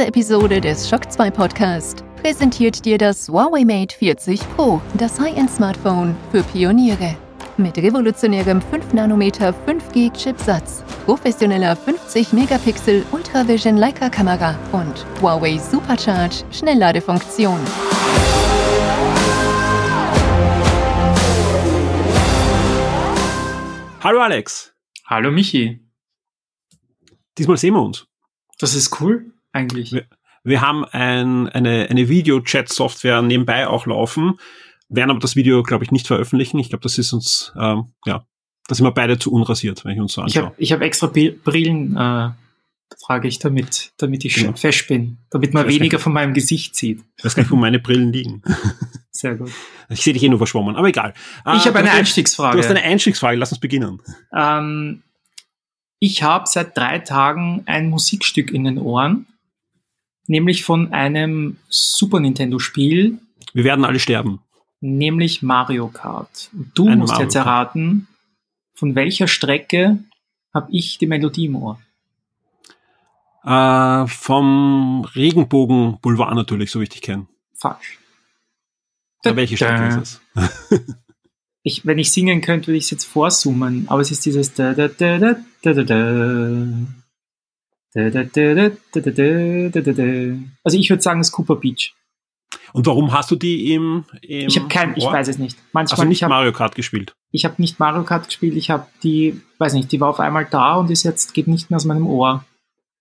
Diese Episode des Shock 2 Podcast präsentiert dir das Huawei Mate 40 Pro, das High-End-Smartphone für Pioniere. Mit revolutionärem 5 nm 5G-Chipsatz, professioneller 50-Megapixel Ultravision Leica-Kamera und Huawei Supercharge Schnellladefunktion. Hallo Alex. Hallo Michi. Diesmal sehen wir uns. Das ist cool, eigentlich. Wir, wir haben ein, eine, eine Video-Chat-Software nebenbei auch laufen, werden aber das Video, glaube ich, nicht veröffentlichen. Ich glaube, das ist uns, ähm, ja, da sind wir beide zu unrasiert, wenn ich uns so anschaue. Ich habe ich hab extra Brillen, äh, trage ich damit, damit ich genau. fesch bin, damit man weniger von meinem Gesicht sieht. Ich weiß gar nicht, wo meine Brillen liegen. Sehr gut. Ich sehe dich eh nur verschwommen, aber egal. Ich äh, habe eine Einstiegsfrage. Du hast eine Einstiegsfrage, lass uns beginnen. Ähm, ich habe seit drei Tagen ein Musikstück in den Ohren, nämlich von einem Super Nintendo-Spiel. Wir werden alle sterben. Nämlich Mario Kart. Und du ein musst Mario jetzt erraten, von welcher Strecke habe ich die Melodie im Ohr? Äh, vom Regenbogen Boulevard natürlich, so wie ich dich kenne. Falsch. Da, welche Strecke ist es? ich, wenn ich singen könnte, würde ich es jetzt vorsummen, aber es ist dieses da da da da da da da also ich würde sagen, es ist Cooper Beach. Und warum hast du die im, im Ich habe kein, ich weiß es nicht. Manchmal also nicht ich hab, Mario Kart gespielt. Ich habe nicht Mario Kart gespielt. Ich habe die, weiß nicht, die war auf einmal da und ist jetzt geht nicht mehr aus meinem Ohr.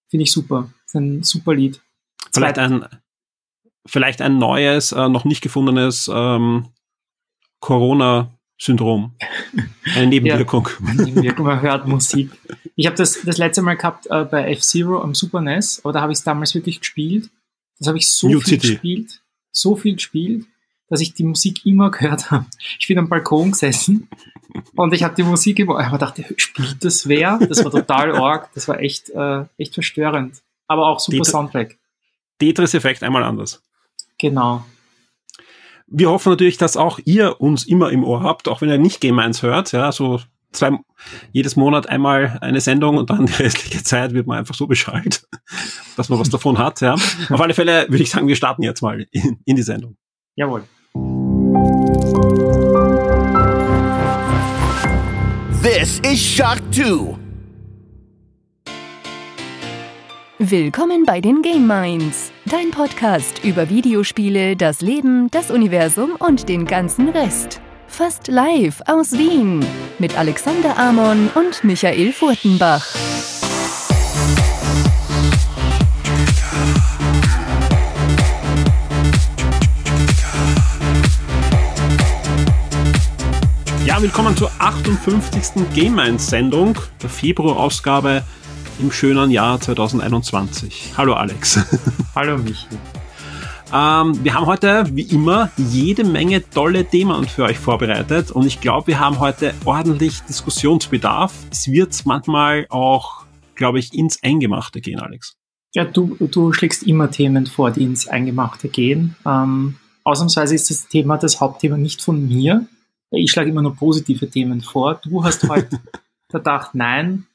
Finde ich super. ist ein super Lied. Vielleicht ein, vielleicht ein neues, äh, noch nicht gefundenes ähm, Corona Syndrom. Eine Nebenwirkung. ja, Nebenwirkung, man hört Musik. Ich habe das das letzte Mal gehabt äh, bei F-Zero am Super NES, aber da habe ich es damals wirklich gespielt. Das habe ich so New viel City. gespielt, so viel gespielt, dass ich die Musik immer gehört habe. Ich bin am Balkon gesessen und ich habe die Musik immer, ich dachte, spielt das wer? Das war total arg, das war echt, äh, echt verstörend. Aber auch super Tetris, Soundtrack. Tetris-Effekt einmal anders. Genau. Wir hoffen natürlich, dass auch ihr uns immer im Ohr habt, auch wenn ihr nicht Game 1 hört, ja, so zwei, jedes Monat einmal eine Sendung und dann die restliche Zeit wird man einfach so beschallt, dass man was davon hat, ja. Auf alle Fälle würde ich sagen, wir starten jetzt mal in, in die Sendung. Jawohl. This is Shock 2. Willkommen bei den Game Minds, dein Podcast über Videospiele, das Leben, das Universum und den ganzen Rest. Fast live aus Wien mit Alexander Amon und Michael Furtenbach. Ja, willkommen zur 58. Game Minds Sendung, der Februarausgabe im schönen Jahr 2021. Hallo Alex. Hallo Michi. Ähm, wir haben heute, wie immer, jede Menge tolle Themen für euch vorbereitet und ich glaube, wir haben heute ordentlich Diskussionsbedarf. Es wird manchmal auch, glaube ich, ins Eingemachte gehen, Alex. Ja, du, du schlägst immer Themen vor, die ins Eingemachte gehen. Ähm, ausnahmsweise ist das Thema, das Hauptthema nicht von mir. Ich schlage immer nur positive Themen vor. Du hast heute gedacht, nein,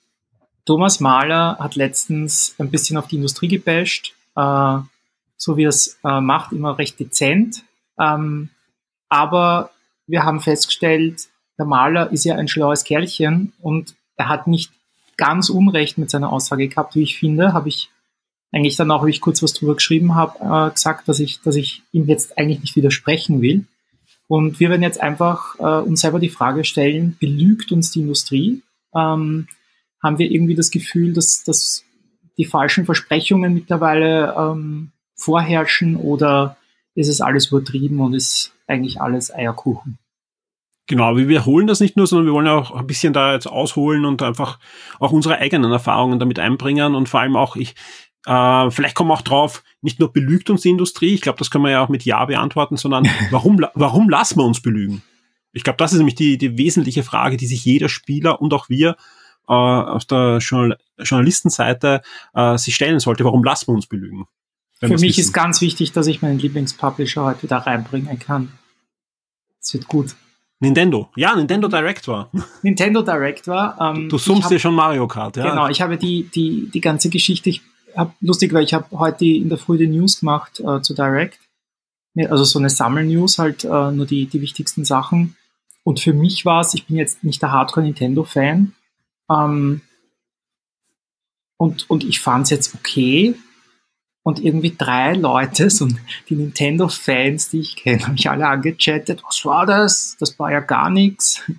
Thomas Mahler hat letztens ein bisschen auf die Industrie gebasht, äh, so wie er es äh, macht, immer recht dezent. Ähm, aber wir haben festgestellt, der Maler ist ja ein schlaues Kerlchen und er hat nicht ganz Unrecht mit seiner Aussage gehabt, wie ich finde, habe ich eigentlich dann auch, wie ich kurz was drüber geschrieben habe, äh, gesagt, dass ich, dass ich ihm jetzt eigentlich nicht widersprechen will. Und wir werden jetzt einfach äh, uns selber die Frage stellen, belügt uns die Industrie? Ähm, haben wir irgendwie das Gefühl, dass, dass die falschen Versprechungen mittlerweile ähm, vorherrschen oder ist es alles übertrieben und ist eigentlich alles Eierkuchen? Genau, wir wiederholen das nicht nur, sondern wir wollen auch ein bisschen da jetzt ausholen und einfach auch unsere eigenen Erfahrungen damit einbringen und vor allem auch, ich, äh, vielleicht kommen wir auch drauf, nicht nur belügt uns die Industrie, ich glaube, das können wir ja auch mit Ja beantworten, sondern warum, warum lassen wir uns belügen? Ich glaube, das ist nämlich die, die wesentliche Frage, die sich jeder Spieler und auch wir äh, aus der Journal Journalistenseite äh, sich stellen sollte, warum lassen wir uns belügen? Für mich wissen. ist ganz wichtig, dass ich meinen Lieblingspublisher heute da reinbringen kann. Es wird gut. Nintendo. Ja, Nintendo Direct war. Nintendo Direct war. Ähm, du summst dir schon Mario Kart, ja. Genau, ich habe die, die, die ganze Geschichte, ich hab, lustig, weil ich habe heute in der Früh die News gemacht äh, zu Direct. Also so eine Sammel-News, halt äh, nur die, die wichtigsten Sachen. Und für mich war es, ich bin jetzt nicht der Hardcore-Nintendo-Fan. Ähm, und, und ich fand es jetzt okay. Und irgendwie drei Leute, so die Nintendo-Fans, die ich kenne, haben mich alle angechattet. Was war das? Das war ja gar nichts.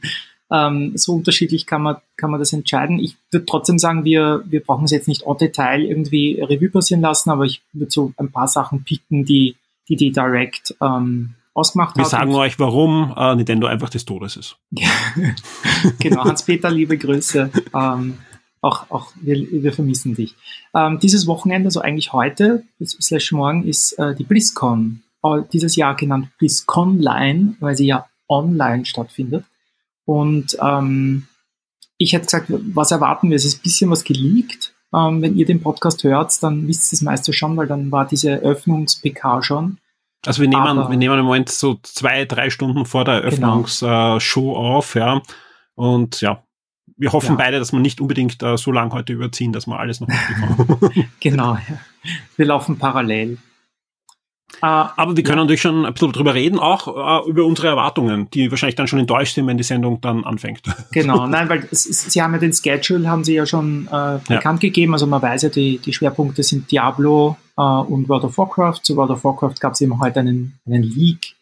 Ähm, so unterschiedlich kann man, kann man das entscheiden. Ich würde trotzdem sagen, wir, wir brauchen es jetzt nicht en Detail irgendwie Revue passieren lassen, aber ich würde so ein paar Sachen picken, die die, die Direct ähm, ausgemacht wir hat. Wir sagen euch, warum äh, Nintendo einfach des Todes ist. genau, Hans-Peter, liebe Grüße. Ähm, auch, auch wir, wir vermissen dich. Ähm, dieses Wochenende, also eigentlich heute, slash morgen, ist äh, die BlizzCon. Äh, dieses Jahr genannt BlizzConline, weil sie ja online stattfindet. Und ähm, ich hätte gesagt, was erwarten wir? Es ist ein bisschen was geleakt. Ähm, wenn ihr den Podcast hört, dann wisst ihr es meistens schon, weil dann war diese Eröffnungs-PK schon. Also wir nehmen, Aber, wir nehmen im Moment so zwei, drei Stunden vor der. Eröffnungsshow genau. auf, ja. Und ja, wir hoffen ja. beide, dass wir nicht unbedingt uh, so lange heute überziehen, dass wir alles noch mitbekommen. genau, ja. Wir laufen parallel. Uh, Aber wir können ja. natürlich schon ein bisschen drüber reden, auch uh, über unsere Erwartungen, die wahrscheinlich dann schon enttäuscht sind, wenn die Sendung dann anfängt. Genau, nein, weil es, Sie haben ja den Schedule, haben Sie ja schon äh, bekannt ja. gegeben. Also man weiß ja, die, die Schwerpunkte sind Diablo äh, und World of Warcraft. Zu World of Warcraft gab es eben heute einen, einen Leak,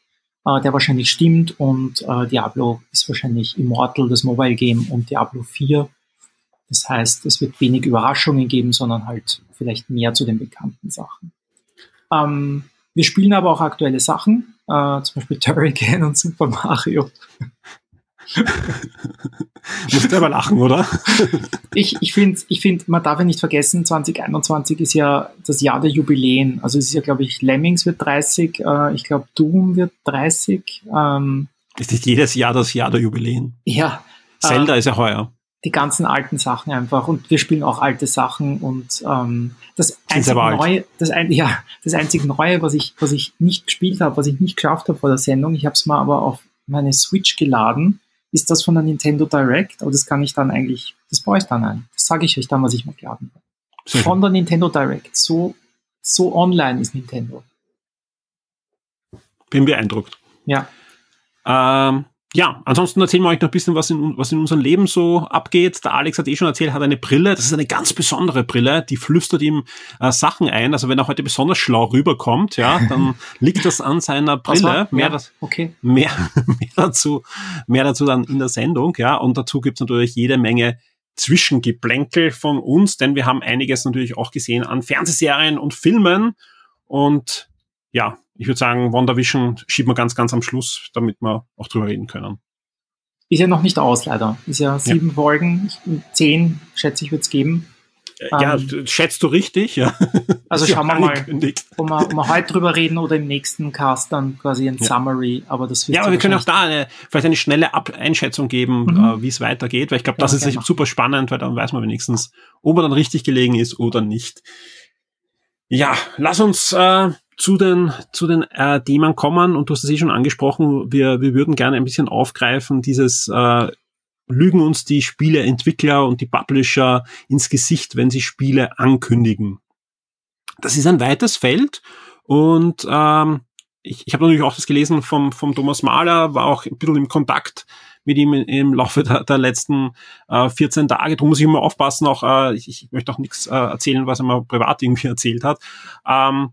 äh, der wahrscheinlich stimmt und äh, Diablo ist wahrscheinlich Immortal, das Mobile Game und Diablo 4. Das heißt, es wird wenig Überraschungen geben, sondern halt vielleicht mehr zu den bekannten Sachen. Ähm, wir spielen aber auch aktuelle Sachen, äh, zum Beispiel Turrican und Super Mario. Musst du aber lachen, oder? ich ich finde, ich find, man darf ja nicht vergessen, 2021 ist ja das Jahr der Jubiläen. Also es ist ja, glaube ich, Lemmings wird 30, äh, ich glaube Doom wird 30. Ähm, ist nicht jedes Jahr das Jahr der Jubiläen? Ja. Zelda äh, ist ja heuer die ganzen alten Sachen einfach und wir spielen auch alte Sachen und ähm, das einzige neue, das, ein, ja, das einzige neue, was ich, was ich nicht gespielt habe, was ich nicht geschafft habe vor der Sendung, ich habe es mal aber auf meine Switch geladen, ist das von der Nintendo Direct, aber das kann ich dann eigentlich, das baue ich dann ein. Das sage ich euch dann, was ich mal geladen habe. Von der Nintendo Direct. So, so online ist Nintendo. Bin beeindruckt. Ja. Ähm, ja, ansonsten erzählen wir euch noch ein bisschen, was in, was in unserem Leben so abgeht. Der Alex hat eh schon erzählt, hat eine Brille. Das ist eine ganz besondere Brille, die flüstert ihm äh, Sachen ein. Also wenn er heute besonders schlau rüberkommt, ja, dann liegt das an seiner Brille. Mehr, ja, okay. mehr, mehr dazu, mehr dazu dann in der Sendung, ja. Und dazu gibt's natürlich jede Menge Zwischengeplänkel von uns, denn wir haben einiges natürlich auch gesehen an Fernsehserien und Filmen. Und ja, ich würde sagen, WandaVision schieben wir ganz, ganz am Schluss, damit wir auch drüber reden können. Ist ja noch nicht aus, leider. Ist ja sieben ja. Folgen, zehn, schätze ich, wird es geben. Ja, ähm, schätzt du richtig, ja. Also schauen wir mal, ob wir, ob wir heute drüber reden oder im nächsten Cast dann quasi ein ja. Summary. Aber das ja, aber wir können auch da eine, vielleicht eine schnelle Ab Einschätzung geben, mhm. äh, wie es weitergeht, weil ich glaube, das ja, ist super spannend, weil dann weiß man wenigstens, ob er dann richtig gelegen ist oder nicht. Ja, lass uns äh, zu den, zu den äh, Themen kommen und du hast es eh schon angesprochen, wir, wir würden gerne ein bisschen aufgreifen, dieses äh, lügen uns die Spieleentwickler und die Publisher ins Gesicht, wenn sie Spiele ankündigen. Das ist ein weites Feld und ähm, ich, ich habe natürlich auch das gelesen vom, vom Thomas Mahler, war auch ein bisschen im Kontakt mit ihm im Laufe der, der letzten äh, 14 Tage. Darum muss ich immer aufpassen, auch äh, ich, ich möchte auch nichts äh, erzählen, was er mal privat irgendwie erzählt hat. Ähm,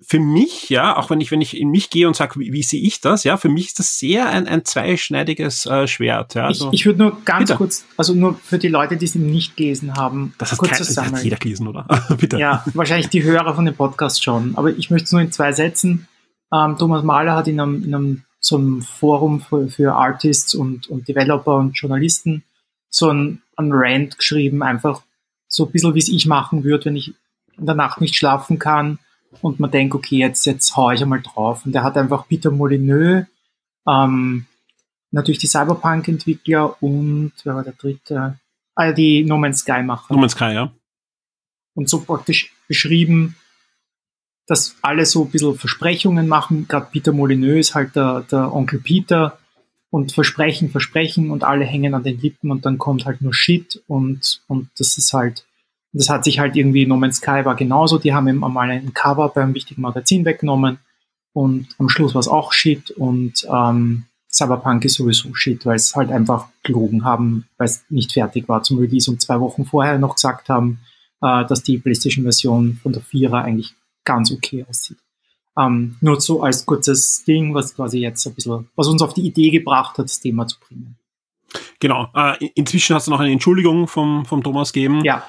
für mich, ja, auch wenn ich, wenn ich in mich gehe und sage, wie, wie sehe ich das, ja, für mich ist das sehr ein, ein zweischneidiges äh, Schwert. Ja, also, ich ich würde nur ganz bitte. kurz, also nur für die Leute, die es nicht gelesen haben, das hat, kurz kein, das hat jeder gelesen, oder? bitte. Ja, wahrscheinlich die Hörer von dem Podcast schon, aber ich möchte es nur in zwei Sätzen. Ähm, Thomas Mahler hat in einem, in einem so einem Forum für, für Artists und, und Developer und Journalisten so ein, ein Rant geschrieben, einfach so ein bisschen, wie es ich machen würde, wenn ich in der Nacht nicht schlafen kann und man denkt, okay, jetzt, jetzt hau ich einmal drauf. Und er hat einfach Peter Molyneux, ähm, natürlich die Cyberpunk-Entwickler und, wer war der dritte? Ah, die No Man's Sky-Macher. No Man's Sky, ja. Und so praktisch beschrieben, dass alle so ein bisschen Versprechungen machen. Gerade Peter Molyneux ist halt der, der Onkel Peter und versprechen, versprechen und alle hängen an den Lippen und dann kommt halt nur Shit und, und das ist halt das hat sich halt irgendwie No Man's Sky war genauso, die haben ihm einmal ein Cover beim wichtigen Magazin weggenommen und am Schluss war es auch Shit und ähm, Cyberpunk ist sowieso Shit, weil es halt einfach gelogen haben, weil es nicht fertig war zum Release und zwei Wochen vorher noch gesagt haben, äh, dass die PlayStation-Version von der Vierer eigentlich ganz okay aussieht. Ähm, nur so als kurzes Ding, was quasi jetzt ein bisschen, was uns auf die Idee gebracht hat, das Thema zu bringen. Genau. Äh, inzwischen hast du noch eine Entschuldigung vom, vom Thomas gegeben. Ja.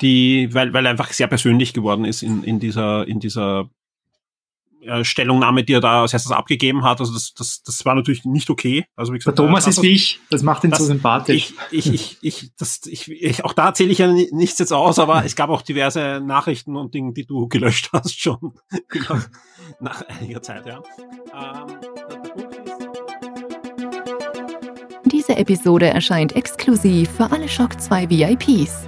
Die, weil, weil er einfach sehr persönlich geworden ist in, in dieser, in dieser äh, Stellungnahme, die er da als erstes abgegeben hat. Also das, das, das war natürlich nicht okay. Also wie gesagt, Der Thomas ist wie ich, das macht ihn das, so sympathisch. Ich, ich, ich, ich, das, ich, ich, auch da erzähle ich ja nichts jetzt aus, aber es gab auch diverse Nachrichten und Dinge, die du gelöscht hast schon nach einiger Zeit, ja. Ähm, Diese Episode erscheint exklusiv für alle Shock 2 VIPs.